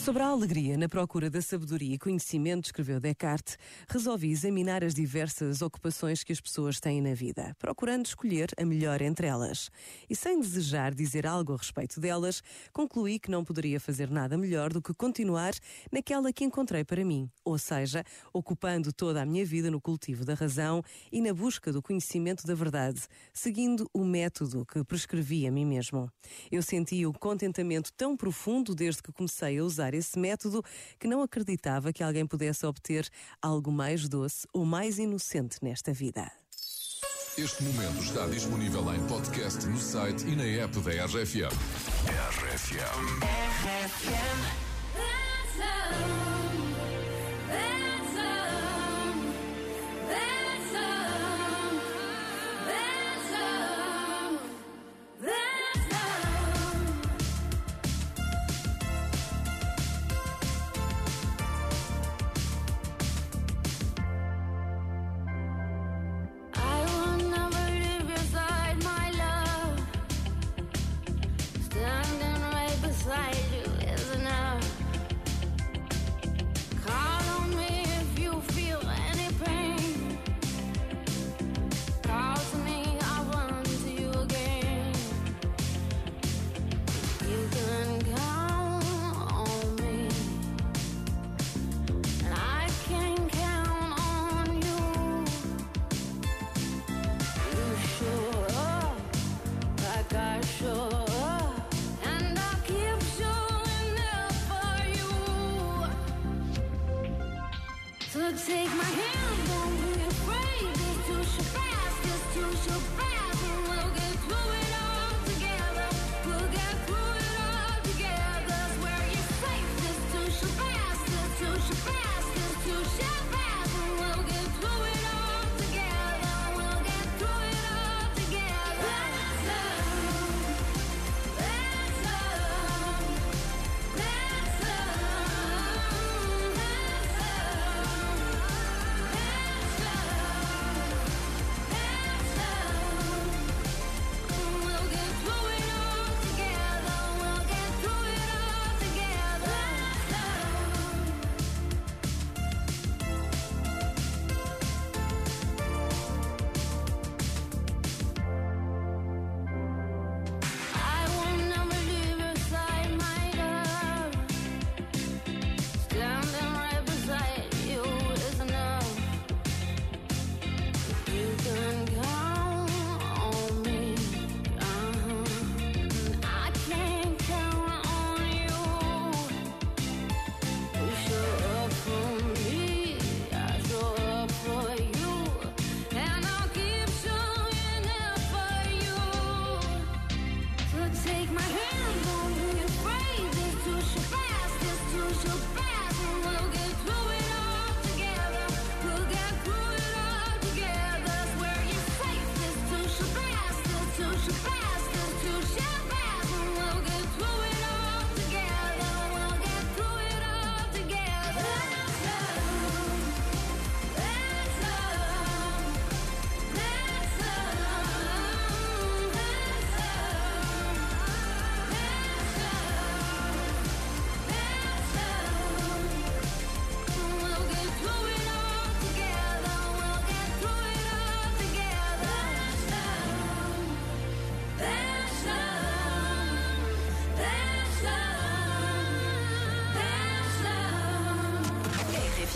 Sobre a alegria na procura da sabedoria e conhecimento, escreveu Descartes, resolvi examinar as diversas ocupações que as pessoas têm na vida, procurando escolher a melhor entre elas. E sem desejar dizer algo a respeito delas, concluí que não poderia fazer nada melhor do que continuar naquela que encontrei para mim, ou seja, ocupando toda a minha vida no cultivo da razão e na busca do conhecimento da verdade, seguindo o método que prescrevi a mim mesmo. Eu senti o contentamento tão profundo desde que comecei a usar esse método que não acreditava que alguém pudesse obter algo mais doce ou mais inocente nesta vida. Este momento está disponível em podcast no site e na app da RFM. RFM. RFM. So take my hand, don't be afraid. It's too fast, it's too fast, and we'll get through it all.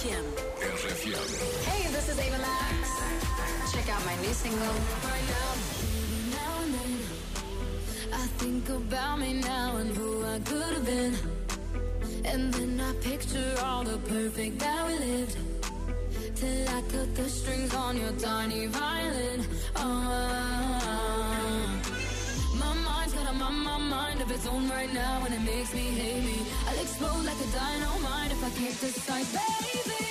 Hey, this is Ava Max. Check out my new single. I think about me now and who I could have been. And then I picture all the perfect that we lived. Till I cut the strings on your tiny violin. Oh, my mind's got a my mind of its own right now, and it makes me hate me. I'll explode like a dynamite if I can't decide, baby.